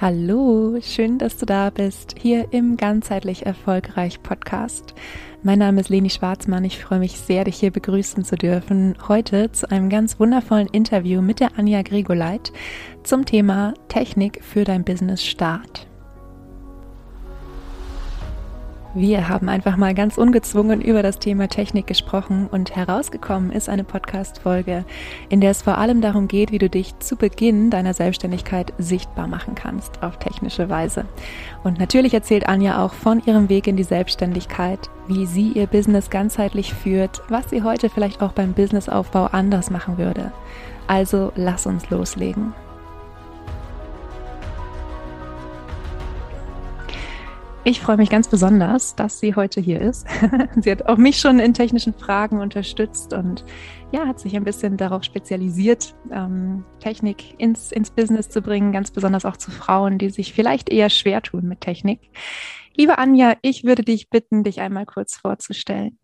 Hallo, schön, dass du da bist, hier im Ganzheitlich Erfolgreich Podcast. Mein Name ist Leni Schwarzmann. Ich freue mich sehr, dich hier begrüßen zu dürfen. Heute zu einem ganz wundervollen Interview mit der Anja Gregoleit zum Thema Technik für dein Business Start. Wir haben einfach mal ganz ungezwungen über das Thema Technik gesprochen und herausgekommen ist eine Podcast-Folge, in der es vor allem darum geht, wie du dich zu Beginn deiner Selbstständigkeit sichtbar machen kannst auf technische Weise. Und natürlich erzählt Anja auch von ihrem Weg in die Selbstständigkeit, wie sie ihr Business ganzheitlich führt, was sie heute vielleicht auch beim Businessaufbau anders machen würde. Also lass uns loslegen. Ich freue mich ganz besonders, dass sie heute hier ist. sie hat auch mich schon in technischen Fragen unterstützt und ja, hat sich ein bisschen darauf spezialisiert, ähm, Technik ins, ins Business zu bringen, ganz besonders auch zu Frauen, die sich vielleicht eher schwer tun mit Technik. Liebe Anja, ich würde dich bitten, dich einmal kurz vorzustellen.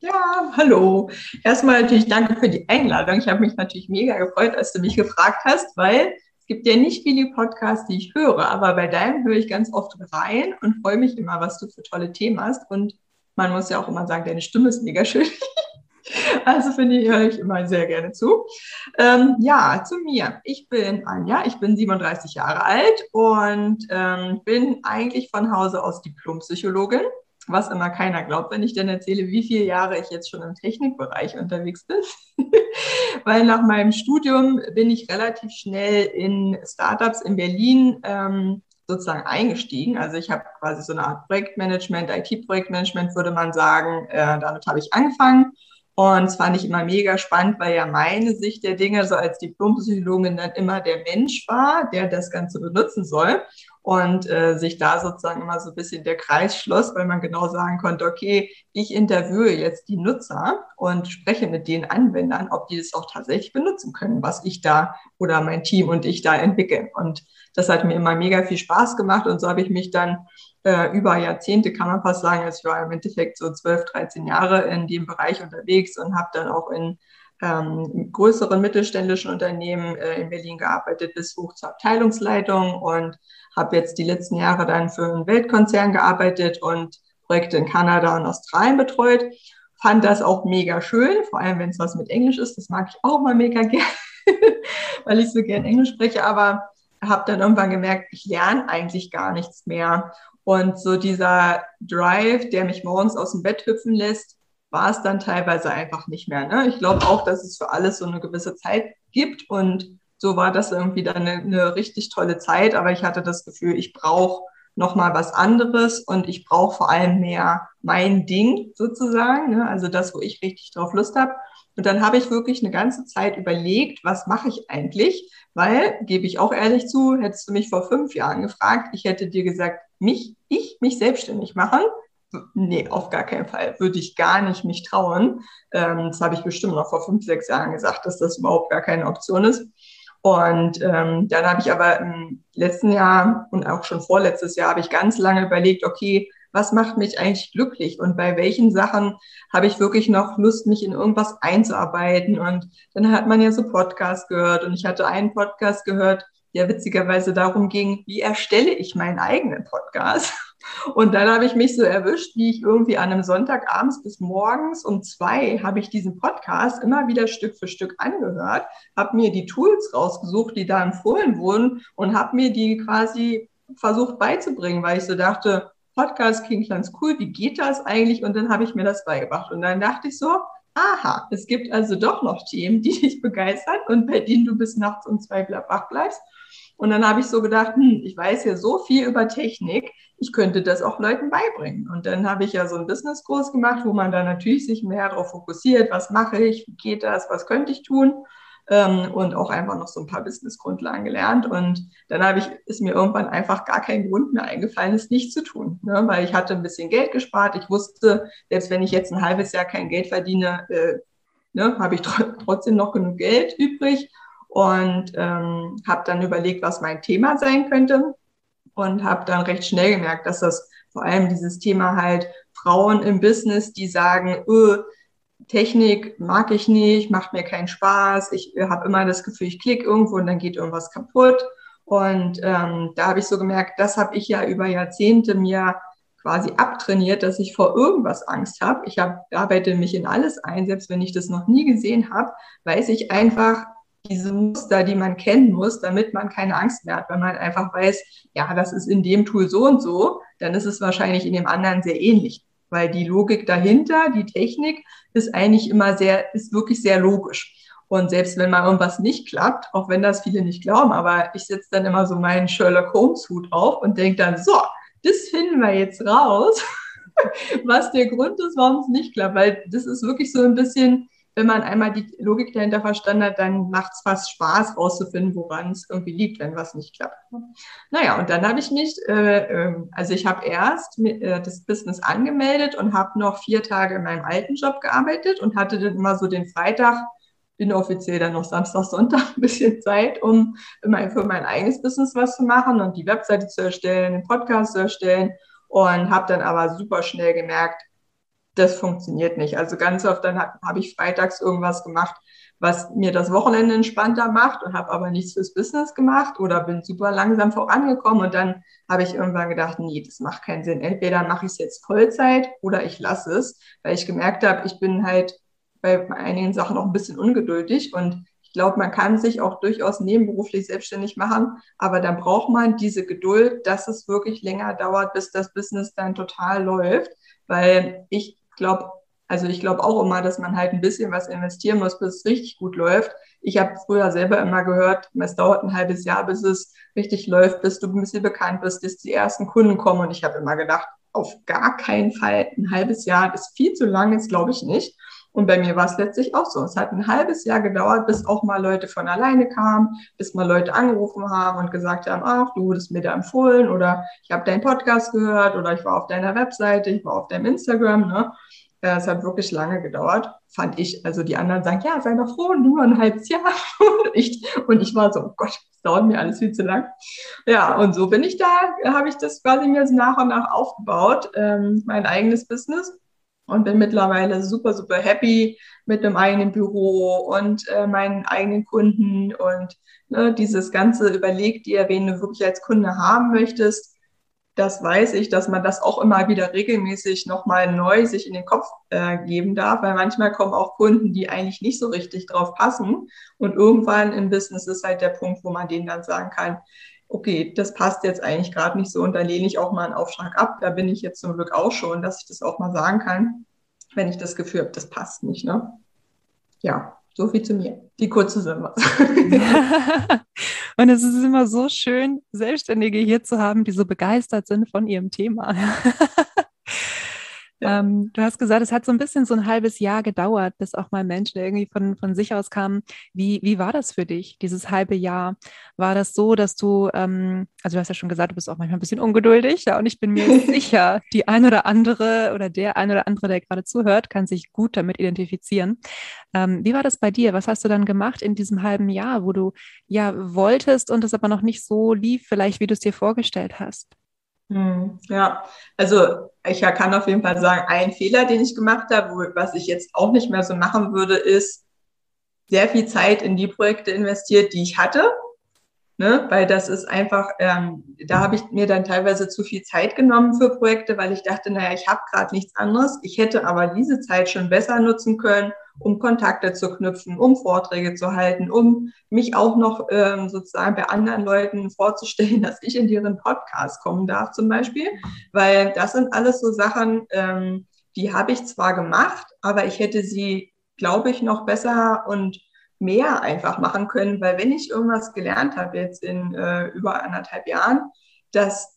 Ja, hallo. Erstmal natürlich danke für die Einladung. Ich habe mich natürlich mega gefreut, als du mich gefragt hast, weil es gibt ja nicht viele Podcasts, die ich höre, aber bei deinem höre ich ganz oft rein und freue mich immer, was du für tolle Themen hast. Und man muss ja auch immer sagen, deine Stimme ist mega schön. Also finde ich, höre ich immer sehr gerne zu. Ähm, ja, zu mir. Ich bin Anja, ich bin 37 Jahre alt und ähm, bin eigentlich von Hause aus Diplompsychologin was immer keiner glaubt, wenn ich dann erzähle, wie viele Jahre ich jetzt schon im Technikbereich unterwegs bin. Weil nach meinem Studium bin ich relativ schnell in Startups in Berlin ähm, sozusagen eingestiegen. Also ich habe quasi so eine Art Projektmanagement, IT-Projektmanagement würde man sagen. Äh, damit habe ich angefangen. Und das fand ich immer mega spannend, weil ja meine Sicht der Dinge so als Diplompsychologin dann immer der Mensch war, der das Ganze benutzen soll und äh, sich da sozusagen immer so ein bisschen der Kreis schloss, weil man genau sagen konnte, okay, ich interviewe jetzt die Nutzer und spreche mit den Anwendern, ob die das auch tatsächlich benutzen können, was ich da oder mein Team und ich da entwickeln. Und das hat mir immer mega viel Spaß gemacht und so habe ich mich dann äh, über Jahrzehnte, kann man fast sagen, also ich war im Endeffekt so 12, 13 Jahre in dem Bereich unterwegs und habe dann auch in ähm, größeren mittelständischen Unternehmen äh, in Berlin gearbeitet, bis hoch zur Abteilungsleitung und habe jetzt die letzten Jahre dann für einen Weltkonzern gearbeitet und Projekte in Kanada und Australien betreut. Fand das auch mega schön, vor allem wenn es was mit Englisch ist. Das mag ich auch mal mega gerne, weil ich so gern Englisch spreche. Aber habe dann irgendwann gemerkt, ich lerne eigentlich gar nichts mehr. Und so dieser Drive, der mich morgens aus dem Bett hüpfen lässt, war es dann teilweise einfach nicht mehr. Ne? Ich glaube auch, dass es für alles so eine gewisse Zeit gibt und so war das irgendwie dann eine, eine richtig tolle Zeit, aber ich hatte das Gefühl, ich brauche noch mal was anderes und ich brauche vor allem mehr mein Ding sozusagen, ne? also das, wo ich richtig drauf Lust habe. Und dann habe ich wirklich eine ganze Zeit überlegt, was mache ich eigentlich? Weil, gebe ich auch ehrlich zu, hättest du mich vor fünf Jahren gefragt, ich hätte dir gesagt, mich, ich mich selbstständig machen nee, auf gar keinen Fall. Würde ich gar nicht mich trauen. Ähm, das habe ich bestimmt noch vor fünf, sechs Jahren gesagt, dass das überhaupt gar keine Option ist. Und ähm, dann habe ich aber im letzten Jahr und auch schon vorletztes Jahr habe ich ganz lange überlegt, okay, was macht mich eigentlich glücklich und bei welchen Sachen habe ich wirklich noch Lust, mich in irgendwas einzuarbeiten. Und dann hat man ja so Podcasts gehört und ich hatte einen Podcast gehört, der witzigerweise darum ging, wie erstelle ich meinen eigenen Podcast. Und dann habe ich mich so erwischt, wie ich irgendwie an einem Sonntag abends bis morgens um zwei habe ich diesen Podcast immer wieder Stück für Stück angehört, habe mir die Tools rausgesucht, die da empfohlen wurden und habe mir die quasi versucht beizubringen, weil ich so dachte, Podcast klingt ganz cool, wie geht das eigentlich? Und dann habe ich mir das beigebracht. Und dann dachte ich so, aha, es gibt also doch noch Themen, die dich begeistern und bei denen du bis nachts um zwei wach bleibst. Und dann habe ich so gedacht, hm, ich weiß ja so viel über Technik, ich könnte das auch Leuten beibringen. Und dann habe ich ja so einen Businesskurs gemacht, wo man dann natürlich sich mehr darauf fokussiert, was mache ich, wie geht das, was könnte ich tun. Ähm, und auch einfach noch so ein paar Businessgrundlagen gelernt. Und dann habe ich, ist mir irgendwann einfach gar kein Grund mehr eingefallen, es nicht zu tun. Ne? Weil ich hatte ein bisschen Geld gespart. Ich wusste, selbst wenn ich jetzt ein halbes Jahr kein Geld verdiene, äh, ne, habe ich tr trotzdem noch genug Geld übrig und ähm, habe dann überlegt, was mein Thema sein könnte und habe dann recht schnell gemerkt, dass das vor allem dieses Thema halt Frauen im Business, die sagen, öh, Technik mag ich nicht, macht mir keinen Spaß, ich habe immer das Gefühl, ich klicke irgendwo und dann geht irgendwas kaputt. Und ähm, da habe ich so gemerkt, das habe ich ja über Jahrzehnte mir quasi abtrainiert, dass ich vor irgendwas Angst habe. Ich hab, arbeite mich in alles ein, selbst wenn ich das noch nie gesehen habe, weiß ich einfach diese Muster, die man kennen muss, damit man keine Angst mehr hat. Wenn man einfach weiß, ja, das ist in dem Tool so und so, dann ist es wahrscheinlich in dem anderen sehr ähnlich. Weil die Logik dahinter, die Technik, ist eigentlich immer sehr, ist wirklich sehr logisch. Und selbst wenn mal irgendwas nicht klappt, auch wenn das viele nicht glauben, aber ich setze dann immer so meinen Sherlock Holmes Hut auf und denke dann, so, das finden wir jetzt raus, was der Grund ist, warum es nicht klappt. Weil das ist wirklich so ein bisschen, wenn man einmal die Logik dahinter verstanden hat, dann macht es fast Spaß, rauszufinden, woran es irgendwie liegt, wenn was nicht klappt. Naja, und dann habe ich mich, äh, äh, also ich habe erst äh, das Business angemeldet und habe noch vier Tage in meinem alten Job gearbeitet und hatte dann immer so den Freitag inoffiziell dann noch Samstag, Sonntag ein bisschen Zeit, um immer für mein eigenes Business was zu machen und die Webseite zu erstellen, den Podcast zu erstellen und habe dann aber super schnell gemerkt, das funktioniert nicht. Also ganz oft dann habe hab ich freitags irgendwas gemacht, was mir das Wochenende entspannter macht und habe aber nichts fürs Business gemacht oder bin super langsam vorangekommen und dann habe ich irgendwann gedacht, nee, das macht keinen Sinn. Entweder mache ich es jetzt Vollzeit oder ich lasse es, weil ich gemerkt habe, ich bin halt bei einigen Sachen auch ein bisschen ungeduldig und ich glaube, man kann sich auch durchaus nebenberuflich selbstständig machen, aber dann braucht man diese Geduld, dass es wirklich länger dauert, bis das Business dann total läuft, weil ich glaube, also ich glaube auch immer, dass man halt ein bisschen was investieren muss, bis es richtig gut läuft. Ich habe früher selber immer gehört, es dauert ein halbes Jahr, bis es richtig läuft, bis du ein bisschen bekannt bist, bis die ersten Kunden kommen. Und ich habe immer gedacht, auf gar keinen Fall ein halbes Jahr ist viel zu lang, das glaube ich nicht. Und bei mir war es letztlich auch so. Es hat ein halbes Jahr gedauert, bis auch mal Leute von alleine kamen, bis mal Leute angerufen haben und gesagt haben, ach, du wurdest mir da empfohlen oder ich habe deinen Podcast gehört oder ich war auf deiner Webseite, ich war auf deinem Instagram. Ne? Es hat wirklich lange gedauert, fand ich. Also die anderen sagen, ja, sei doch froh, nur ein halbes Jahr. und, ich, und ich war so, oh Gott, das dauert mir alles viel zu lang. Ja, und so bin ich da, habe ich das quasi mir nach und nach aufgebaut, ähm, mein eigenes Business und bin mittlerweile super, super happy mit einem eigenen Büro und äh, meinen eigenen Kunden und ne, dieses ganze überlegt dir, wen du wirklich als Kunde haben möchtest. Das weiß ich, dass man das auch immer wieder regelmäßig nochmal neu sich in den Kopf äh, geben darf, weil manchmal kommen auch Kunden, die eigentlich nicht so richtig drauf passen. Und irgendwann im Business ist halt der Punkt, wo man denen dann sagen kann, okay, das passt jetzt eigentlich gerade nicht so und dann lehne ich auch mal einen Auftrag ab. Da bin ich jetzt zum Glück auch schon, dass ich das auch mal sagen kann, wenn ich das Gefühl habe, das passt nicht. Ne? Ja, so viel zu mir. Die kurze Zusammenfassung. und es ist immer so schön, Selbstständige hier zu haben, die so begeistert sind von ihrem Thema. Ähm, du hast gesagt, es hat so ein bisschen so ein halbes Jahr gedauert, bis auch mal Menschen irgendwie von, von sich aus kamen. Wie, wie war das für dich, dieses halbe Jahr? War das so, dass du, ähm, also du hast ja schon gesagt, du bist auch manchmal ein bisschen ungeduldig, ja, und ich bin mir sicher, die ein oder andere oder der ein oder andere, der gerade zuhört, kann sich gut damit identifizieren. Ähm, wie war das bei dir? Was hast du dann gemacht in diesem halben Jahr, wo du ja wolltest und es aber noch nicht so lief, vielleicht wie du es dir vorgestellt hast? Hm, ja, also ich kann auf jeden Fall sagen, ein Fehler, den ich gemacht habe, was ich jetzt auch nicht mehr so machen würde, ist sehr viel Zeit in die Projekte investiert, die ich hatte. Ne? Weil das ist einfach, ähm, da habe ich mir dann teilweise zu viel Zeit genommen für Projekte, weil ich dachte, naja, ich habe gerade nichts anderes. Ich hätte aber diese Zeit schon besser nutzen können, um Kontakte zu knüpfen, um Vorträge zu halten, um mich auch noch ähm, sozusagen bei anderen Leuten vorzustellen, dass ich in deren Podcast kommen darf zum Beispiel. Weil das sind alles so Sachen, ähm, die habe ich zwar gemacht, aber ich hätte sie, glaube ich, noch besser und mehr einfach machen können, weil wenn ich irgendwas gelernt habe jetzt in äh, über anderthalb Jahren, dass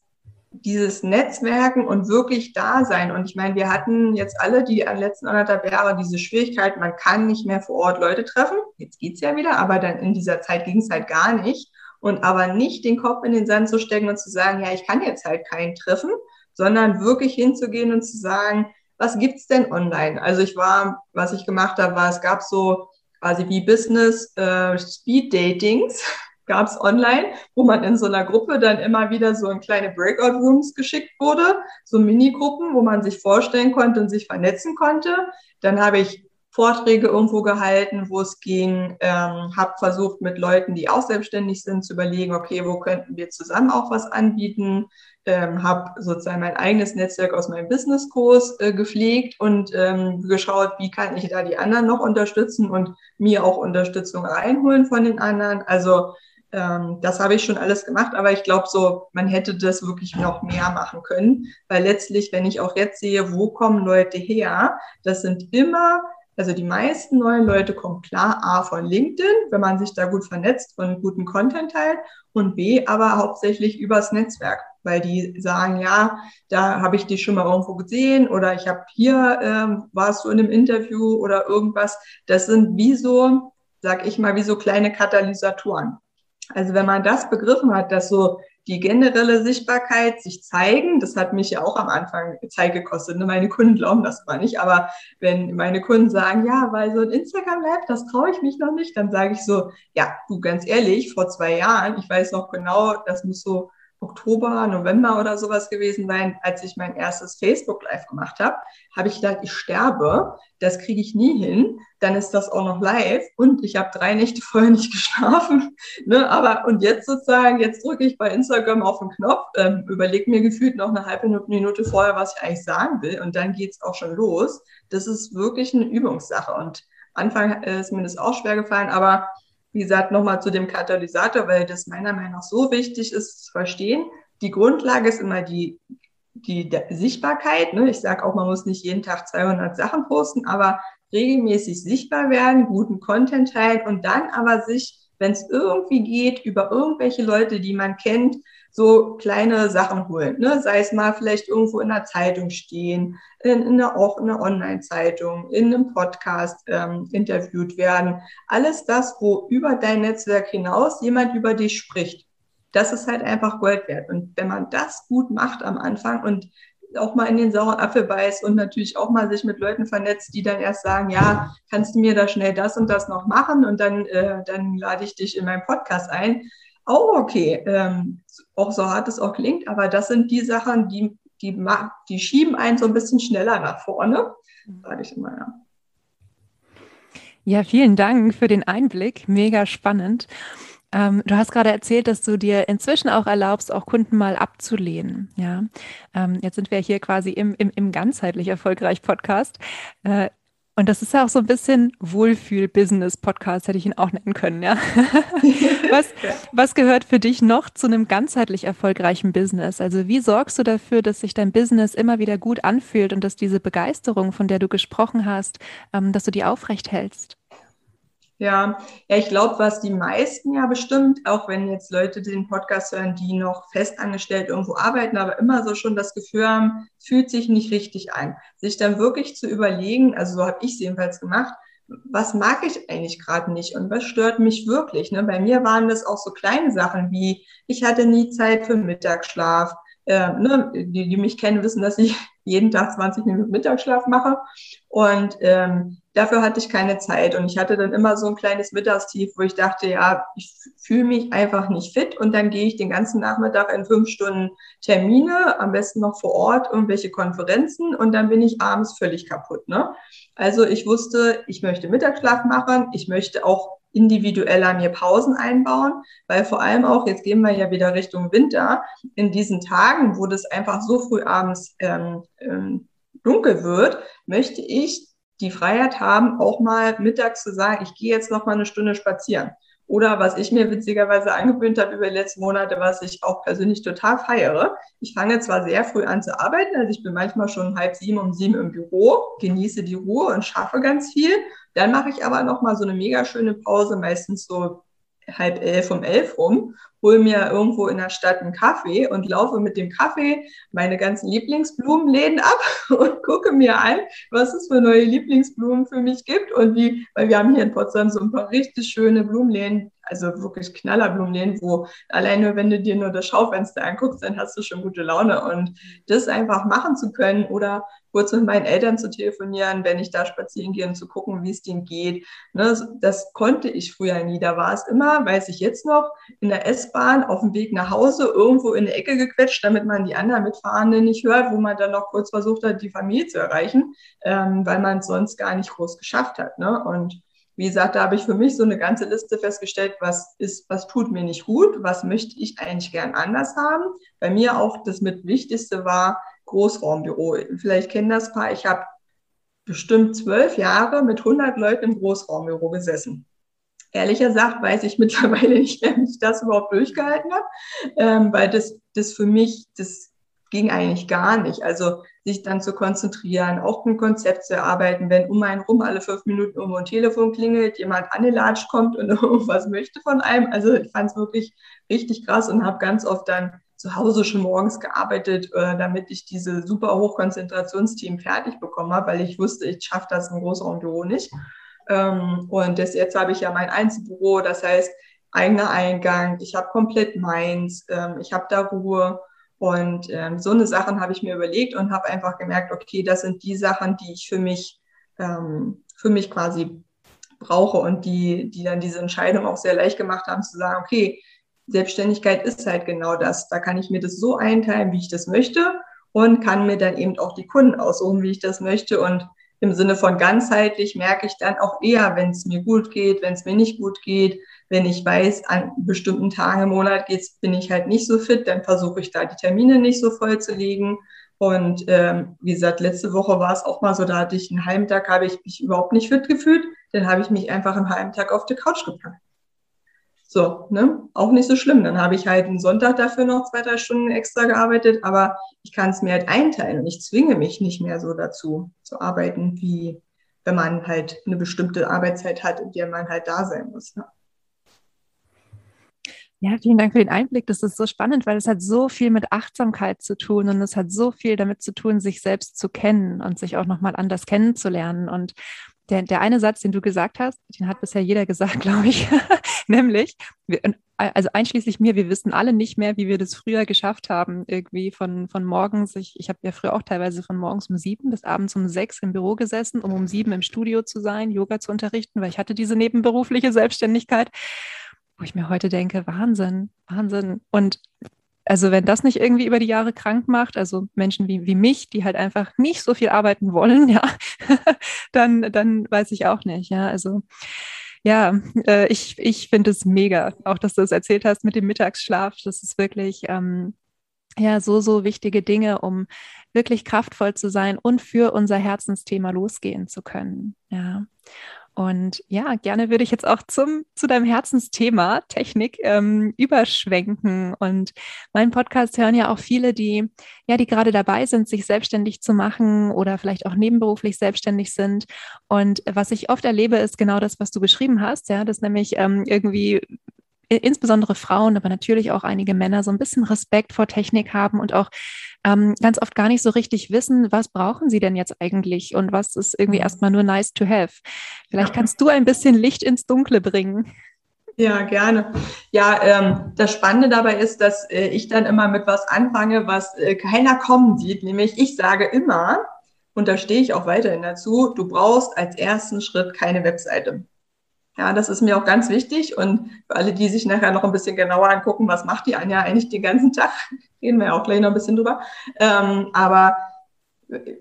dieses Netzwerken und wirklich da sein. Und ich meine, wir hatten jetzt alle die letzten anderthalb Jahre diese Schwierigkeit, man kann nicht mehr vor Ort Leute treffen. Jetzt geht's ja wieder, aber dann in dieser Zeit ging es halt gar nicht. Und aber nicht den Kopf in den Sand zu stecken und zu sagen, ja, ich kann jetzt halt keinen treffen, sondern wirklich hinzugehen und zu sagen, was gibt's denn online? Also ich war, was ich gemacht habe, war, es gab so quasi wie Business äh, Speed Datings gab es online, wo man in so einer Gruppe dann immer wieder so in kleine Breakout-Rooms geschickt wurde, so Minigruppen, wo man sich vorstellen konnte und sich vernetzen konnte. Dann habe ich Vorträge irgendwo gehalten, wo es ging, ähm, habe versucht mit Leuten, die auch selbstständig sind, zu überlegen, okay, wo könnten wir zusammen auch was anbieten, ähm, habe sozusagen mein eigenes Netzwerk aus meinem Businesskurs äh, gepflegt und ähm, geschaut, wie kann ich da die anderen noch unterstützen und mir auch Unterstützung reinholen von den anderen. Also ähm, das habe ich schon alles gemacht, aber ich glaube so, man hätte das wirklich noch mehr machen können, weil letztlich, wenn ich auch jetzt sehe, wo kommen Leute her, das sind immer also die meisten neuen Leute kommen klar A von LinkedIn, wenn man sich da gut vernetzt und guten Content teilt und B aber hauptsächlich übers Netzwerk, weil die sagen, ja, da habe ich dich schon mal irgendwo gesehen oder ich habe hier, ähm, warst du in einem Interview oder irgendwas. Das sind wie so, sag ich mal, wie so kleine Katalysatoren. Also wenn man das begriffen hat, dass so die generelle Sichtbarkeit, sich zeigen, das hat mich ja auch am Anfang Zeit gekostet. Ne? Meine Kunden glauben das zwar nicht, aber wenn meine Kunden sagen, ja, weil so ein Instagram Live, das traue ich mich noch nicht, dann sage ich so, ja, du ganz ehrlich, vor zwei Jahren, ich weiß noch genau, das muss so Oktober, November oder sowas gewesen sein, als ich mein erstes Facebook Live gemacht habe, habe ich gedacht, ich sterbe, das kriege ich nie hin, dann ist das auch noch live und ich habe drei Nächte vorher nicht geschlafen. Ne? Aber und jetzt sozusagen, jetzt drücke ich bei Instagram auf den Knopf, ähm, überlege mir gefühlt noch eine halbe Minute vorher, was ich eigentlich sagen will und dann geht es auch schon los. Das ist wirklich eine Übungssache und Anfang ist mir das auch schwer gefallen, aber wie gesagt, nochmal zu dem Katalysator, weil das meiner Meinung nach so wichtig ist zu verstehen. Die Grundlage ist immer die, die Sichtbarkeit. Ne? Ich sage auch, man muss nicht jeden Tag 200 Sachen posten, aber regelmäßig sichtbar werden, guten Content teilen und dann aber sich, wenn es irgendwie geht, über irgendwelche Leute, die man kennt, so kleine Sachen holen. Ne? Sei es mal vielleicht irgendwo in der Zeitung stehen, in, in einer, auch in einer Online-Zeitung, in einem Podcast ähm, interviewt werden. Alles das, wo über dein Netzwerk hinaus jemand über dich spricht. Das ist halt einfach Gold wert. Und wenn man das gut macht am Anfang und auch mal in den sauren Apfel beißt und natürlich auch mal sich mit Leuten vernetzt, die dann erst sagen, ja, kannst du mir da schnell das und das noch machen und dann, äh, dann lade ich dich in meinen Podcast ein oh, okay, ähm, auch so hart es auch klingt, aber das sind die Sachen, die, die, die schieben einen so ein bisschen schneller nach vorne, sage ich immer, ja. Ja, vielen Dank für den Einblick. Mega spannend. Ähm, du hast gerade erzählt, dass du dir inzwischen auch erlaubst, auch Kunden mal abzulehnen. Ja, ähm, jetzt sind wir hier quasi im, im, im ganzheitlich erfolgreich Podcast. Äh, und das ist ja auch so ein bisschen Wohlfühl-Business-Podcast, hätte ich ihn auch nennen können, ja. was, was gehört für dich noch zu einem ganzheitlich erfolgreichen Business? Also wie sorgst du dafür, dass sich dein Business immer wieder gut anfühlt und dass diese Begeisterung, von der du gesprochen hast, ähm, dass du die aufrecht hältst? Ja, ja, ich glaube, was die meisten ja bestimmt, auch wenn jetzt Leute den Podcast hören, die noch festangestellt irgendwo arbeiten, aber immer so schon das Gefühl haben, fühlt sich nicht richtig ein. Sich dann wirklich zu überlegen, also so habe ich es jedenfalls gemacht, was mag ich eigentlich gerade nicht und was stört mich wirklich? Ne? Bei mir waren das auch so kleine Sachen wie, ich hatte nie Zeit für Mittagsschlaf. Äh, ne? die, die mich kennen, wissen, dass ich jeden Tag 20 Minuten Mittagsschlaf mache. Und ähm, dafür hatte ich keine Zeit. Und ich hatte dann immer so ein kleines Mittagstief, wo ich dachte, ja, ich fühle mich einfach nicht fit. Und dann gehe ich den ganzen Nachmittag in fünf Stunden Termine, am besten noch vor Ort, irgendwelche Konferenzen. Und dann bin ich abends völlig kaputt. Ne? Also ich wusste, ich möchte Mittagsschlaf machen. Ich möchte auch individueller mir Pausen einbauen, weil vor allem auch, jetzt gehen wir ja wieder Richtung Winter, in diesen Tagen, wo das einfach so früh abends ähm, ähm, dunkel wird, möchte ich die Freiheit haben, auch mal mittags zu sagen, ich gehe jetzt noch mal eine Stunde spazieren. Oder was ich mir witzigerweise angewöhnt habe über die letzten Monate, was ich auch persönlich total feiere. Ich fange zwar sehr früh an zu arbeiten, also ich bin manchmal schon halb sieben um sieben im Büro, genieße die Ruhe und schaffe ganz viel. Dann mache ich aber noch mal so eine mega schöne Pause, meistens so halb elf um elf rum, hole mir irgendwo in der Stadt einen Kaffee und laufe mit dem Kaffee meine ganzen Lieblingsblumenläden ab und gucke mir an, was es für neue Lieblingsblumen für mich gibt und wie, weil wir haben hier in Potsdam so ein paar richtig schöne Blumenläden, also wirklich Knallerblumenläden, wo alleine, wenn du dir nur das Schaufenster anguckst, dann hast du schon gute Laune. Und das einfach machen zu können oder kurz mit meinen Eltern zu telefonieren, wenn ich da spazieren gehe und zu gucken, wie es denen geht. Ne, das konnte ich früher nie. Da war es immer, weiß ich jetzt noch, in der S-Bahn auf dem Weg nach Hause irgendwo in die Ecke gequetscht, damit man die anderen Mitfahrenden nicht hört, wo man dann noch kurz versucht hat, die Familie zu erreichen, ähm, weil man es sonst gar nicht groß geschafft hat. Ne? Und wie gesagt, da habe ich für mich so eine ganze Liste festgestellt, was ist, was tut mir nicht gut, was möchte ich eigentlich gern anders haben. Bei mir auch das mit Wichtigste war, Großraumbüro. Vielleicht kennen das paar. Ich habe bestimmt zwölf Jahre mit 100 Leuten im Großraumbüro gesessen. Ehrlich gesagt weiß ich mittlerweile nicht wie ich das überhaupt durchgehalten habe, ähm, weil das, das für mich, das ging eigentlich gar nicht. Also sich dann zu konzentrieren, auch ein Konzept zu erarbeiten, wenn um einen rum alle fünf Minuten um ein Telefon klingelt, jemand angelatscht kommt und irgendwas möchte von einem. Also ich fand es wirklich richtig krass und habe ganz oft dann zu Hause schon morgens gearbeitet, äh, damit ich diese super Hochkonzentrationsteam fertig bekomme, weil ich wusste, ich schaffe das im Großraumbüro nicht. Ähm, und das, jetzt habe ich ja mein Einzelbüro, das heißt eigener Eingang, ich habe komplett meins, ähm, ich habe da Ruhe. Und ähm, so eine Sachen habe ich mir überlegt und habe einfach gemerkt, okay, das sind die Sachen, die ich für mich, für mich quasi brauche und die, die dann diese Entscheidung auch sehr leicht gemacht haben, zu sagen, okay, Selbstständigkeit ist halt genau das. Da kann ich mir das so einteilen, wie ich das möchte und kann mir dann eben auch die Kunden aussuchen, wie ich das möchte. Und im Sinne von ganzheitlich merke ich dann auch eher, wenn es mir gut geht, wenn es mir nicht gut geht. Wenn ich weiß, an bestimmten Tagen im Monat geht's, bin ich halt nicht so fit, dann versuche ich da die Termine nicht so voll zu legen. Und ähm, wie gesagt, letzte Woche war es auch mal so, da hatte ich einen halben Tag, habe ich mich überhaupt nicht fit gefühlt. Dann habe ich mich einfach einen halben Tag auf die Couch gepackt. So, ne? Auch nicht so schlimm. Dann habe ich halt einen Sonntag dafür noch zwei, drei Stunden extra gearbeitet, aber ich kann es mir halt einteilen und ich zwinge mich nicht mehr so dazu zu arbeiten, wie wenn man halt eine bestimmte Arbeitszeit hat, in der man halt da sein muss. Ne? Ja, vielen Dank für den Einblick. Das ist so spannend, weil es hat so viel mit Achtsamkeit zu tun und es hat so viel damit zu tun, sich selbst zu kennen und sich auch nochmal anders kennenzulernen. Und der, der eine Satz, den du gesagt hast, den hat bisher jeder gesagt, glaube ich, nämlich, also einschließlich mir, wir wissen alle nicht mehr, wie wir das früher geschafft haben, irgendwie von, von morgens, ich, ich habe ja früher auch teilweise von morgens um sieben bis abends um sechs im Büro gesessen, um um sieben im Studio zu sein, Yoga zu unterrichten, weil ich hatte diese nebenberufliche Selbstständigkeit, wo ich mir heute denke, Wahnsinn, Wahnsinn. Und also wenn das nicht irgendwie über die Jahre krank macht, also Menschen wie, wie mich, die halt einfach nicht so viel arbeiten wollen, ja, dann, dann weiß ich auch nicht, ja, also ja, äh, ich, ich finde es mega, auch dass du es erzählt hast mit dem Mittagsschlaf, das ist wirklich, ähm, ja, so, so wichtige Dinge, um wirklich kraftvoll zu sein und für unser Herzensthema losgehen zu können, ja. Und ja, gerne würde ich jetzt auch zum, zu deinem Herzensthema Technik ähm, überschwenken. Und meinen Podcast hören ja auch viele, die, ja, die gerade dabei sind, sich selbstständig zu machen oder vielleicht auch nebenberuflich selbstständig sind. Und was ich oft erlebe, ist genau das, was du beschrieben hast, ja, dass nämlich ähm, irgendwie insbesondere Frauen, aber natürlich auch einige Männer so ein bisschen Respekt vor Technik haben und auch ähm, ganz oft gar nicht so richtig wissen, was brauchen sie denn jetzt eigentlich und was ist irgendwie mhm. erstmal nur nice to have. Vielleicht kannst du ein bisschen Licht ins Dunkle bringen. Ja, gerne. Ja, ähm, das Spannende dabei ist, dass äh, ich dann immer mit was anfange, was äh, keiner kommen sieht. Nämlich, ich sage immer, und da stehe ich auch weiterhin dazu, du brauchst als ersten Schritt keine Webseite. Ja, das ist mir auch ganz wichtig. Und für alle, die sich nachher noch ein bisschen genauer angucken, was macht die Anja eigentlich den ganzen Tag, reden wir ja auch gleich noch ein bisschen drüber. Ähm, aber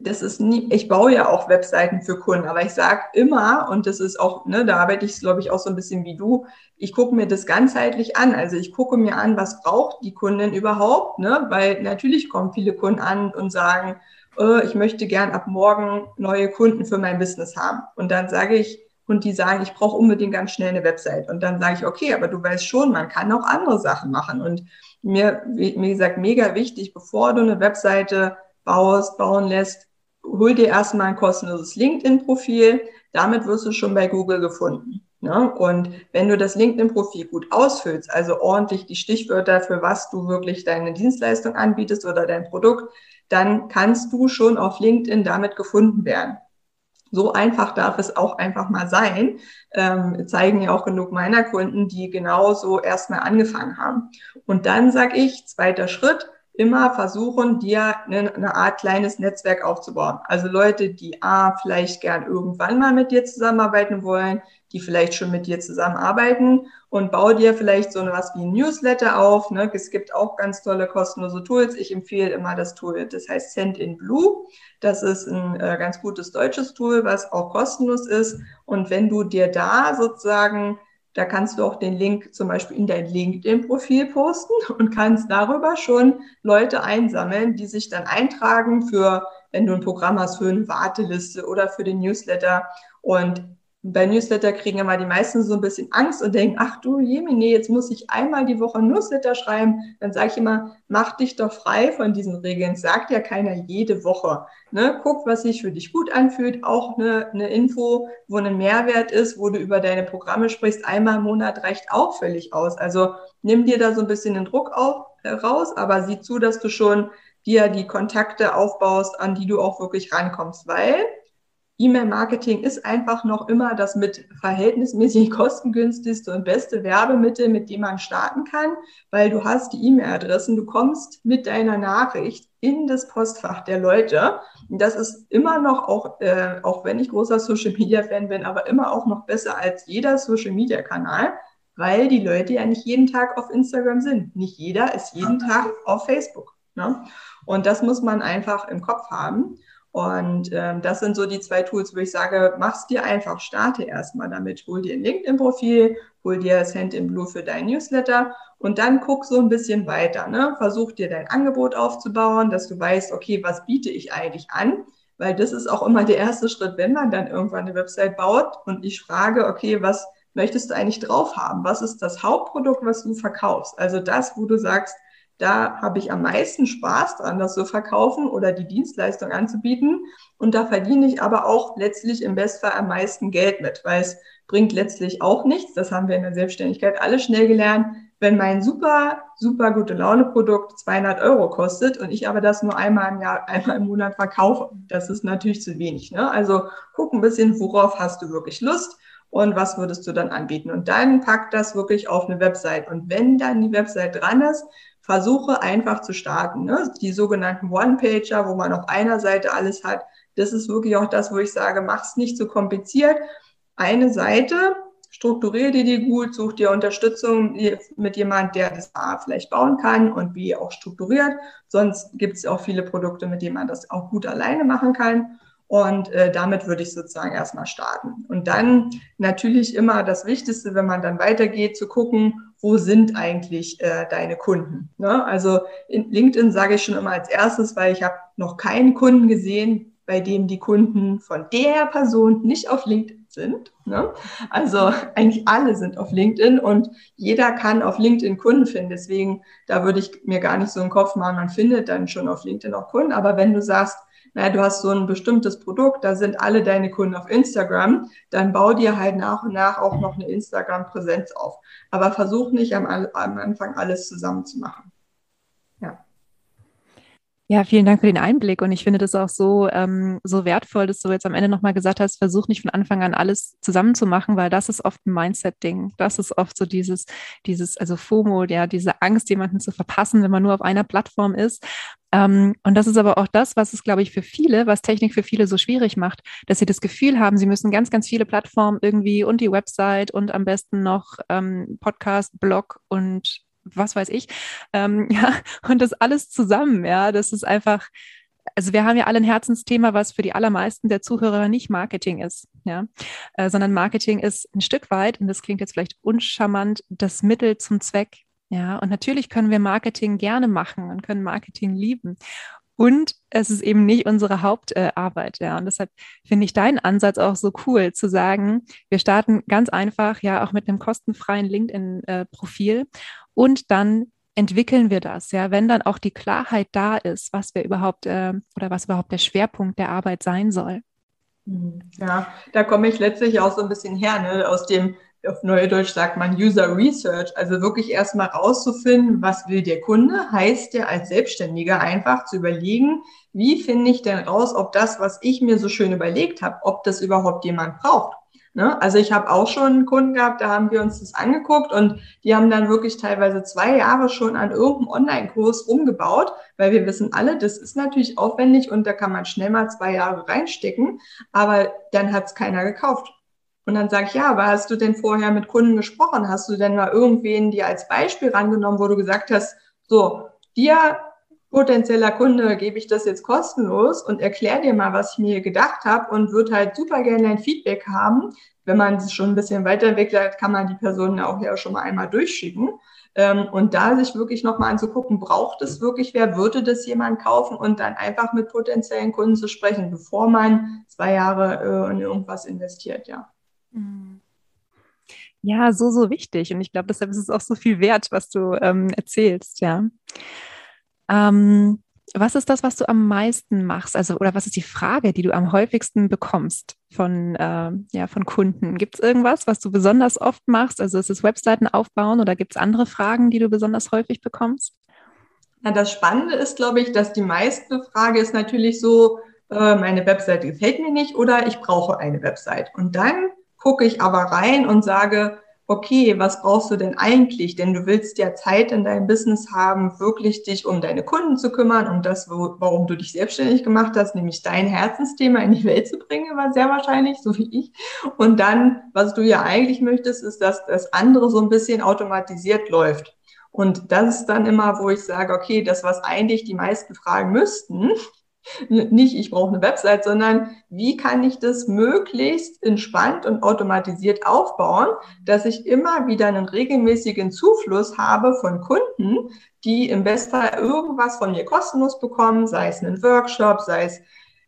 das ist nie, ich baue ja auch Webseiten für Kunden, aber ich sage immer, und das ist auch, ne, da arbeite ich, glaube ich, auch so ein bisschen wie du, ich gucke mir das ganzheitlich an. Also ich gucke mir an, was braucht die Kundin überhaupt, ne? Weil natürlich kommen viele Kunden an und sagen, äh, ich möchte gern ab morgen neue Kunden für mein Business haben. Und dann sage ich, und die sagen, ich brauche unbedingt ganz schnell eine Website. Und dann sage ich, okay, aber du weißt schon, man kann auch andere Sachen machen. Und mir, wie gesagt, mega wichtig, bevor du eine Webseite baust, bauen lässt, hol dir erstmal ein kostenloses LinkedIn-Profil. Damit wirst du schon bei Google gefunden. Ne? Und wenn du das LinkedIn-Profil gut ausfüllst, also ordentlich die Stichwörter, für was du wirklich deine Dienstleistung anbietest oder dein Produkt, dann kannst du schon auf LinkedIn damit gefunden werden. So einfach darf es auch einfach mal sein. Ähm, zeigen ja auch genug meiner Kunden, die genauso erstmal angefangen haben. Und dann sage ich, zweiter Schritt, immer versuchen, dir eine, eine, Art kleines Netzwerk aufzubauen. Also Leute, die A, vielleicht gern irgendwann mal mit dir zusammenarbeiten wollen, die vielleicht schon mit dir zusammenarbeiten und bau dir vielleicht so was wie ein Newsletter auf. Ne? Es gibt auch ganz tolle kostenlose Tools. Ich empfehle immer das Tool, das heißt Send in Blue. Das ist ein äh, ganz gutes deutsches Tool, was auch kostenlos ist. Und wenn du dir da sozusagen da kannst du auch den Link zum Beispiel in dein LinkedIn-Profil posten und kannst darüber schon Leute einsammeln, die sich dann eintragen für, wenn du ein Programm hast, für eine Warteliste oder für den Newsletter. Und bei Newsletter kriegen immer die meisten so ein bisschen Angst und denken, ach du Jemine, jetzt muss ich einmal die Woche Newsletter schreiben. Dann sage ich immer, mach dich doch frei von diesen Regeln. Sagt ja keiner jede Woche. Ne? Guck, was sich für dich gut anfühlt. Auch eine, eine Info, wo ein Mehrwert ist, wo du über deine Programme sprichst. Einmal im Monat reicht auch völlig aus. Also nimm dir da so ein bisschen den Druck auf, äh, raus, aber sieh zu, dass du schon dir die Kontakte aufbaust, an die du auch wirklich rankommst, weil E-Mail-Marketing ist einfach noch immer das mit verhältnismäßig kostengünstigste und beste Werbemittel, mit dem man starten kann, weil du hast die E-Mail-Adressen, du kommst mit deiner Nachricht in das Postfach der Leute. Und das ist immer noch, auch, äh, auch wenn ich großer Social-Media-Fan bin, aber immer auch noch besser als jeder Social-Media-Kanal, weil die Leute ja nicht jeden Tag auf Instagram sind. Nicht jeder ist jeden Tag auf Facebook. Ne? Und das muss man einfach im Kopf haben. Und ähm, das sind so die zwei Tools, wo ich sage, mach's dir einfach, starte erstmal damit, hol dir ein LinkedIn-Profil, hol dir das in Blue für dein Newsletter und dann guck so ein bisschen weiter. Ne? Versuch dir dein Angebot aufzubauen, dass du weißt, okay, was biete ich eigentlich an? Weil das ist auch immer der erste Schritt, wenn man dann irgendwann eine Website baut und ich frage, okay, was möchtest du eigentlich drauf haben? Was ist das Hauptprodukt, was du verkaufst? Also das, wo du sagst, da habe ich am meisten Spaß dran, das zu verkaufen oder die Dienstleistung anzubieten. Und da verdiene ich aber auch letztlich im Bestfall am meisten Geld mit, weil es bringt letztlich auch nichts. Das haben wir in der Selbstständigkeit alle schnell gelernt. Wenn mein super, super gute Laune-Produkt 200 Euro kostet und ich aber das nur einmal im Jahr, einmal im Monat verkaufe, das ist natürlich zu wenig. Ne? Also guck ein bisschen, worauf hast du wirklich Lust und was würdest du dann anbieten. Und dann pack das wirklich auf eine Website. Und wenn dann die Website dran ist, versuche einfach zu starten. Ne? Die sogenannten One-Pager, wo man auf einer Seite alles hat, das ist wirklich auch das, wo ich sage, mach es nicht zu kompliziert. Eine Seite, strukturiere dir die gut, such dir Unterstützung mit jemand, der das A vielleicht bauen kann und B auch strukturiert. Sonst gibt es auch viele Produkte, mit denen man das auch gut alleine machen kann. Und äh, damit würde ich sozusagen erstmal starten. Und dann natürlich immer das Wichtigste, wenn man dann weitergeht, zu gucken, wo sind eigentlich äh, deine Kunden. Ne? Also in LinkedIn sage ich schon immer als erstes, weil ich habe noch keinen Kunden gesehen, bei dem die Kunden von der Person nicht auf LinkedIn sind. Ne? Also eigentlich alle sind auf LinkedIn und jeder kann auf LinkedIn Kunden finden. Deswegen, da würde ich mir gar nicht so einen Kopf machen, man findet dann schon auf LinkedIn auch Kunden. Aber wenn du sagst, naja, du hast so ein bestimmtes Produkt, da sind alle deine Kunden auf Instagram, dann bau dir halt nach und nach auch noch eine Instagram-Präsenz auf. Aber versuch nicht am, am Anfang alles zusammen zu machen. Ja, vielen Dank für den Einblick. Und ich finde das auch so, ähm, so wertvoll, dass du jetzt am Ende nochmal gesagt hast, versuch nicht von Anfang an alles zusammenzumachen, weil das ist oft ein Mindset-Ding. Das ist oft so dieses, dieses, also FOMO, ja, diese Angst, jemanden zu verpassen, wenn man nur auf einer Plattform ist. Ähm, und das ist aber auch das, was es, glaube ich, für viele, was Technik für viele so schwierig macht, dass sie das Gefühl haben, sie müssen ganz, ganz viele Plattformen irgendwie und die Website und am besten noch ähm, Podcast, Blog und was weiß ich. Ähm, ja, und das alles zusammen, ja, das ist einfach, also wir haben ja alle ein Herzensthema, was für die allermeisten der Zuhörer nicht Marketing ist, ja, äh, sondern Marketing ist ein Stück weit, und das klingt jetzt vielleicht uncharmant, das Mittel zum Zweck. Ja, und natürlich können wir Marketing gerne machen und können Marketing lieben. Und es ist eben nicht unsere Hauptarbeit, äh, ja. Und deshalb finde ich deinen Ansatz auch so cool, zu sagen, wir starten ganz einfach, ja, auch mit einem kostenfreien LinkedIn-Profil äh, und dann entwickeln wir das, ja, wenn dann auch die Klarheit da ist, was wir überhaupt äh, oder was überhaupt der Schwerpunkt der Arbeit sein soll. Mhm. Ja, da komme ich letztlich auch so ein bisschen her, ne, aus dem auf Neudeutsch sagt man User Research, also wirklich erstmal rauszufinden, was will der Kunde, heißt ja als Selbstständiger einfach zu überlegen, wie finde ich denn raus, ob das, was ich mir so schön überlegt habe, ob das überhaupt jemand braucht. Ne? Also ich habe auch schon Kunden gehabt, da haben wir uns das angeguckt und die haben dann wirklich teilweise zwei Jahre schon an irgendeinem Online-Kurs umgebaut, weil wir wissen alle, das ist natürlich aufwendig und da kann man schnell mal zwei Jahre reinstecken, aber dann hat es keiner gekauft. Und dann sage ich, ja, aber hast du denn vorher mit Kunden gesprochen? Hast du denn mal irgendwen dir als Beispiel rangenommen, wo du gesagt hast, so, dir potenzieller Kunde gebe ich das jetzt kostenlos und erkläre dir mal, was ich mir gedacht habe und würde halt super gerne ein Feedback haben. Wenn man es schon ein bisschen weiterentwickelt hat, kann man die Personen auch ja schon mal einmal durchschicken. Ähm, und da sich wirklich nochmal anzugucken, braucht es wirklich wer, würde das jemand kaufen und dann einfach mit potenziellen Kunden zu sprechen, bevor man zwei Jahre äh, in irgendwas investiert, ja. Ja, so, so wichtig. Und ich glaube, deshalb ist es auch so viel wert, was du ähm, erzählst, ja. Ähm, was ist das, was du am meisten machst? Also, oder was ist die Frage, die du am häufigsten bekommst von, äh, ja, von Kunden? Gibt es irgendwas, was du besonders oft machst? Also ist es Webseiten aufbauen oder gibt es andere Fragen, die du besonders häufig bekommst? Ja, das Spannende ist, glaube ich, dass die meiste Frage ist natürlich so, äh, meine Webseite gefällt mir nicht oder ich brauche eine Website. Und dann gucke ich aber rein und sage, okay, was brauchst du denn eigentlich? Denn du willst ja Zeit in deinem Business haben, wirklich dich um deine Kunden zu kümmern, um das, warum du dich selbstständig gemacht hast, nämlich dein Herzensthema in die Welt zu bringen, war sehr wahrscheinlich, so wie ich. Und dann, was du ja eigentlich möchtest, ist, dass das andere so ein bisschen automatisiert läuft. Und das ist dann immer, wo ich sage, okay, das, was eigentlich die meisten fragen müssten, nicht, ich brauche eine Website, sondern wie kann ich das möglichst entspannt und automatisiert aufbauen, dass ich immer wieder einen regelmäßigen Zufluss habe von Kunden, die im Bestfall irgendwas von mir kostenlos bekommen, sei es einen Workshop, sei es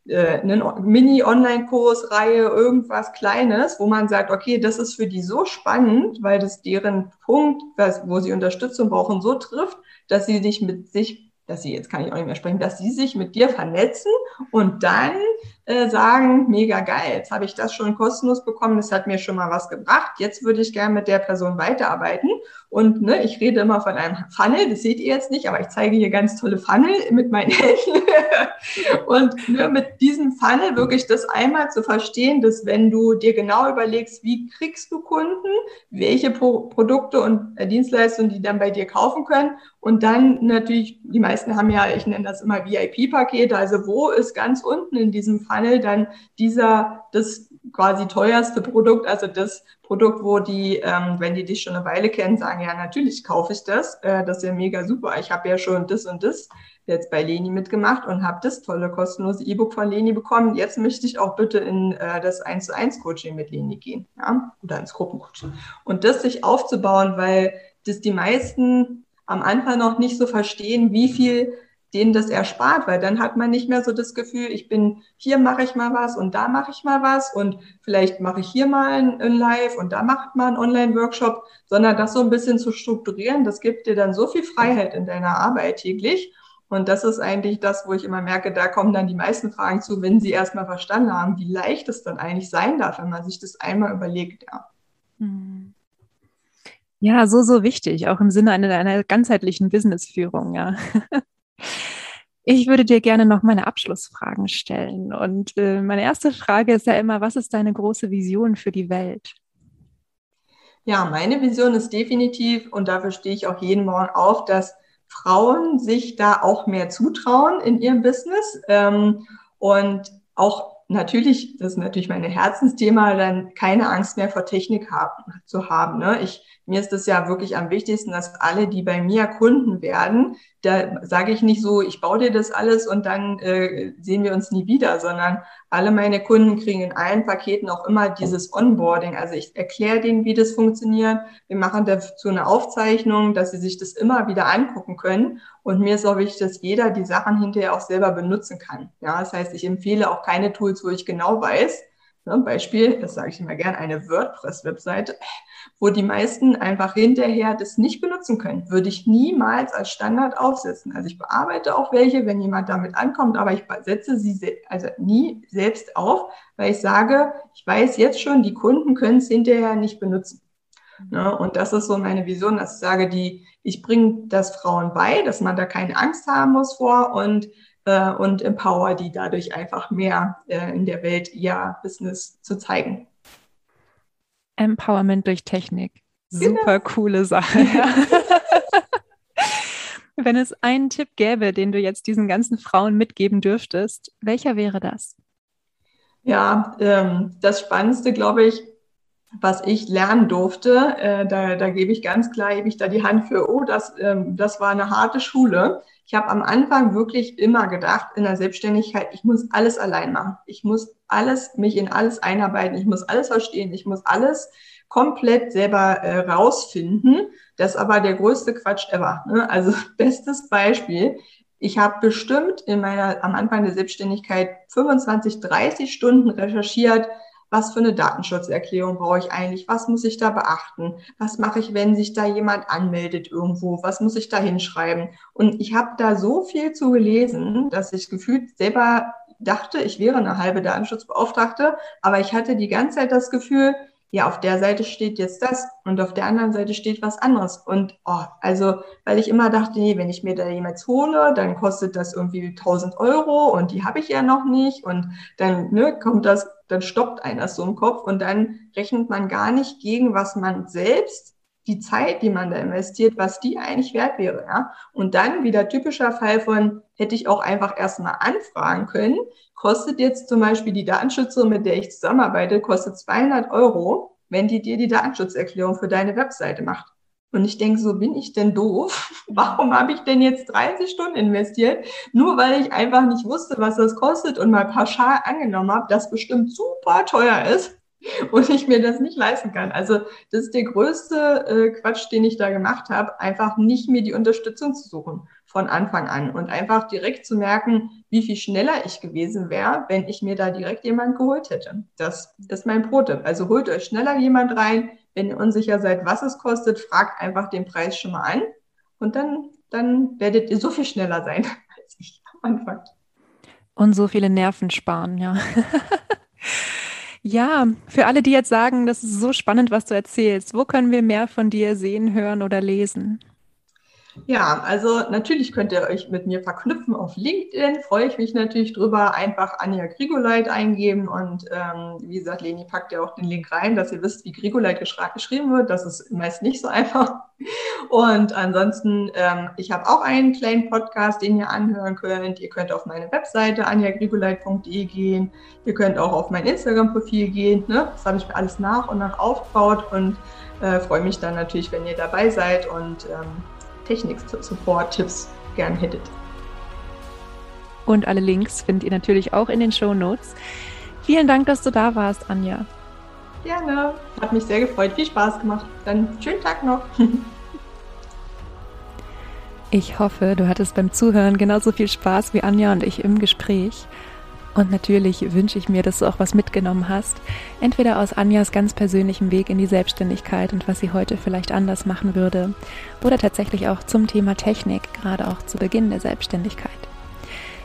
äh, eine Mini-Online-Kursreihe, irgendwas Kleines, wo man sagt, okay, das ist für die so spannend, weil das deren Punkt, wo sie Unterstützung brauchen, so trifft, dass sie sich mit sich dass sie, jetzt kann ich auch nicht mehr sprechen, dass sie sich mit dir vernetzen und dann äh, sagen, mega geil, jetzt habe ich das schon kostenlos bekommen, das hat mir schon mal was gebracht, jetzt würde ich gerne mit der Person weiterarbeiten. Und ne, ich rede immer von einem Funnel, das seht ihr jetzt nicht, aber ich zeige hier ganz tolle Funnel mit meinen Händen. und ne, mit diesem Funnel wirklich das einmal zu verstehen, dass wenn du dir genau überlegst, wie kriegst du Kunden, welche Pro Produkte und äh, Dienstleistungen die dann bei dir kaufen können und dann natürlich, die meisten haben ja, ich nenne das immer VIP-Pakete, also wo ist ganz unten in diesem Funnel dann dieser, das quasi teuerste Produkt, also das Produkt, wo die, ähm, wenn die dich schon eine Weile kennen, sagen, ja, natürlich kaufe ich das, äh, das ist ja mega super, ich habe ja schon das und das jetzt bei Leni mitgemacht und habe das tolle kostenlose E-Book von Leni bekommen. Jetzt möchte ich auch bitte in äh, das 1 zu 1 Coaching mit Leni gehen, ja, oder ins Gruppencoaching. Und das sich aufzubauen, weil das die meisten am Anfang noch nicht so verstehen, wie viel denen das erspart, weil dann hat man nicht mehr so das Gefühl, ich bin hier mache ich mal was und da mache ich mal was und vielleicht mache ich hier mal ein, Live und da macht man einen Online-Workshop, sondern das so ein bisschen zu strukturieren, das gibt dir dann so viel Freiheit in deiner Arbeit täglich. Und das ist eigentlich das, wo ich immer merke, da kommen dann die meisten Fragen zu, wenn sie erstmal verstanden haben, wie leicht es dann eigentlich sein darf, wenn man sich das einmal überlegt, ja. Hm. Ja, so, so wichtig, auch im Sinne einer, einer ganzheitlichen Businessführung, ja. Ich würde dir gerne noch meine Abschlussfragen stellen. Und äh, meine erste Frage ist ja immer, was ist deine große Vision für die Welt? Ja, meine Vision ist definitiv, und dafür stehe ich auch jeden Morgen auf, dass Frauen sich da auch mehr zutrauen in ihrem Business ähm, und auch natürlich, das ist natürlich mein Herzensthema, dann keine Angst mehr vor Technik haben, zu haben. Ne? Ich mir ist es ja wirklich am wichtigsten, dass alle, die bei mir Kunden werden, da sage ich nicht so, ich baue dir das alles und dann äh, sehen wir uns nie wieder, sondern alle meine Kunden kriegen in allen Paketen auch immer dieses Onboarding. Also ich erkläre denen, wie das funktioniert. Wir machen dazu eine Aufzeichnung, dass sie sich das immer wieder angucken können. Und mir ist auch wichtig, dass jeder die Sachen hinterher auch selber benutzen kann. Ja, das heißt, ich empfehle auch keine Tools, wo ich genau weiß, Ne, Beispiel, das sage ich immer gern, eine WordPress-Webseite, wo die meisten einfach hinterher das nicht benutzen können. Würde ich niemals als Standard aufsetzen. Also ich bearbeite auch welche, wenn jemand damit ankommt, aber ich setze sie also nie selbst auf, weil ich sage, ich weiß jetzt schon, die Kunden können es hinterher nicht benutzen. Mhm. Ne? Und das ist so meine Vision, dass ich sage, die, ich bringe das Frauen bei, dass man da keine Angst haben muss vor und, äh, und empower die dadurch einfach mehr äh, in der Welt ihr Business zu zeigen. Empowerment durch Technik. Genau. Super genau. coole Sache. Wenn es einen Tipp gäbe, den du jetzt diesen ganzen Frauen mitgeben dürftest, welcher wäre das? Ja, ähm, das Spannendste, glaube ich, was ich lernen durfte, äh, da, da gebe ich ganz klar, gebe ich da die Hand für, oh, das, ähm, das war eine harte Schule. Ich habe am Anfang wirklich immer gedacht, in der Selbstständigkeit, ich muss alles allein machen. Ich muss alles, mich in alles einarbeiten. Ich muss alles verstehen. Ich muss alles komplett selber äh, rausfinden. Das ist aber der größte Quatsch ever. Ne? Also bestes Beispiel. Ich habe bestimmt in meiner, am Anfang der Selbstständigkeit 25, 30 Stunden recherchiert, was für eine Datenschutzerklärung brauche ich eigentlich, was muss ich da beachten, was mache ich, wenn sich da jemand anmeldet irgendwo, was muss ich da hinschreiben. Und ich habe da so viel zu gelesen, dass ich gefühlt selber dachte, ich wäre eine halbe Datenschutzbeauftragte, aber ich hatte die ganze Zeit das Gefühl, ja, auf der Seite steht jetzt das und auf der anderen Seite steht was anderes. Und oh, also, weil ich immer dachte, nee, wenn ich mir da jemals hole, dann kostet das irgendwie 1000 Euro und die habe ich ja noch nicht und dann ne, kommt das, dann stoppt einer so im Kopf und dann rechnet man gar nicht gegen, was man selbst die Zeit, die man da investiert, was die eigentlich wert wäre. Ja? Und dann wieder typischer Fall von, hätte ich auch einfach erstmal anfragen können, kostet jetzt zum Beispiel die Datenschützerin, mit der ich zusammenarbeite, kostet 200 Euro, wenn die dir die Datenschutzerklärung für deine Webseite macht. Und ich denke, so bin ich denn doof? Warum habe ich denn jetzt 30 Stunden investiert? Nur weil ich einfach nicht wusste, was das kostet und mal pauschal angenommen habe, dass bestimmt super teuer ist und ich mir das nicht leisten kann. Also das ist der größte äh, Quatsch, den ich da gemacht habe, einfach nicht mir die Unterstützung zu suchen von Anfang an und einfach direkt zu merken, wie viel schneller ich gewesen wäre, wenn ich mir da direkt jemand geholt hätte. Das ist mein Pro-Tipp. Also holt euch schneller jemand rein. Wenn ihr unsicher seid, was es kostet, fragt einfach den Preis schon mal an und dann, dann werdet ihr so viel schneller sein als ich am Anfang. Und so viele Nerven sparen, ja. Ja, für alle, die jetzt sagen, das ist so spannend, was du erzählst, wo können wir mehr von dir sehen, hören oder lesen? Ja, also natürlich könnt ihr euch mit mir verknüpfen auf LinkedIn. Freue ich mich natürlich drüber. Einfach Anja Grigoleit eingeben und ähm, wie gesagt, Leni packt ja auch den Link rein, dass ihr wisst, wie Grigoleit geschrieben wird. Das ist meist nicht so einfach. Und ansonsten, ähm, ich habe auch einen kleinen Podcast, den ihr anhören könnt. Ihr könnt auf meine Webseite anjagrigoleit.de gehen. Ihr könnt auch auf mein Instagram-Profil gehen. Ne? Das habe ich mir alles nach und nach aufgebaut und äh, freue mich dann natürlich, wenn ihr dabei seid und ähm, Technik-Support-Tipps gern hättet. Und alle Links findet ihr natürlich auch in den Show Notes. Vielen Dank, dass du da warst, Anja. Gerne. Hat mich sehr gefreut. Viel Spaß gemacht. Dann schönen Tag noch. Ich hoffe, du hattest beim Zuhören genauso viel Spaß wie Anja und ich im Gespräch. Und natürlich wünsche ich mir, dass du auch was mitgenommen hast. Entweder aus Anjas ganz persönlichem Weg in die Selbstständigkeit und was sie heute vielleicht anders machen würde. Oder tatsächlich auch zum Thema Technik, gerade auch zu Beginn der Selbstständigkeit.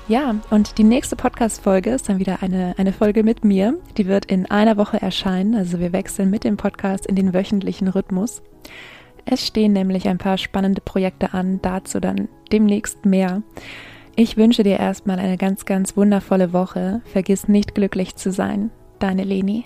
Ja, und die nächste Podcast-Folge ist dann wieder eine, eine Folge mit mir. Die wird in einer Woche erscheinen. Also wir wechseln mit dem Podcast in den wöchentlichen Rhythmus. Es stehen nämlich ein paar spannende Projekte an, dazu dann demnächst mehr. Ich wünsche dir erstmal eine ganz, ganz wundervolle Woche. Vergiss nicht glücklich zu sein. Deine Leni.